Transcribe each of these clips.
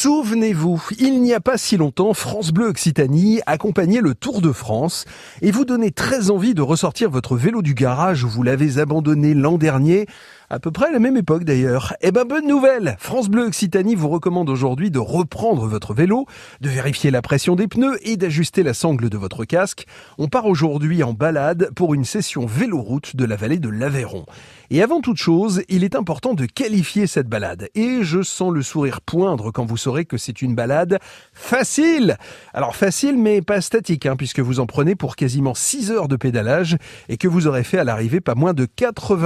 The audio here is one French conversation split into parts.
Souvenez-vous, il n'y a pas si longtemps, France Bleu Occitanie accompagnait le Tour de France et vous donnait très envie de ressortir votre vélo du garage où vous l'avez abandonné l'an dernier à peu près à la même époque d'ailleurs. Eh ben bonne nouvelle France Bleu Occitanie vous recommande aujourd'hui de reprendre votre vélo, de vérifier la pression des pneus et d'ajuster la sangle de votre casque. On part aujourd'hui en balade pour une session vélo-route de la vallée de l'Aveyron. Et avant toute chose, il est important de qualifier cette balade. Et je sens le sourire poindre quand vous saurez que c'est une balade facile. Alors facile mais pas statique, hein, puisque vous en prenez pour quasiment 6 heures de pédalage et que vous aurez fait à l'arrivée pas moins de 84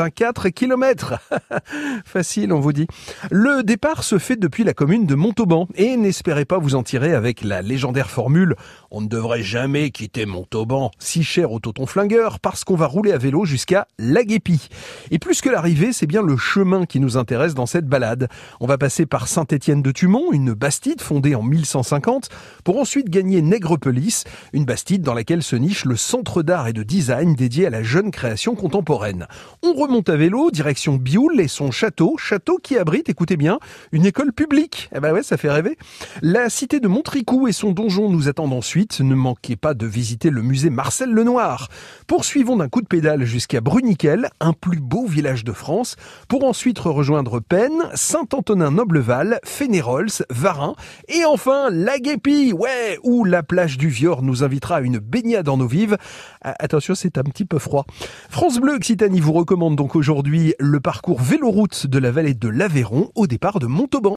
Facile, on vous dit. Le départ se fait depuis la commune de Montauban et n'espérez pas vous en tirer avec la légendaire formule on ne devrait jamais quitter Montauban, si cher au toton flingueur, parce qu'on va rouler à vélo jusqu'à Laguépi. Et plus que l'arrivée, c'est bien le chemin qui nous intéresse dans cette balade. On va passer par Saint-Étienne de Tumont, une bastide fondée en 1150, pour ensuite gagner Nègrepelisse, une bastide dans laquelle se niche le centre d'art et de design dédié à la jeune création contemporaine. On remonte à vélo, direction Bioul et son château, château qui abrite, écoutez bien, une école publique. Eh ben ouais, ça fait rêver. La cité de Montricou et son donjon nous attendent ensuite. Ne manquez pas de visiter le musée Marcel Lenoir. Poursuivons d'un coup de pédale jusqu'à Bruniquel, un plus beau village de France, pour ensuite rejoindre Penn, Saint-Antonin-Nobleval, Fénérols, Varin et enfin Laguépi, ouais, où la plage du Vior nous invitera à une baignade en eau vive. Ah, attention, c'est un petit peu froid. France Bleu Occitanie vous recommande donc aujourd'hui le parcours véloroute de la vallée de l'Aveyron au départ de Montauban.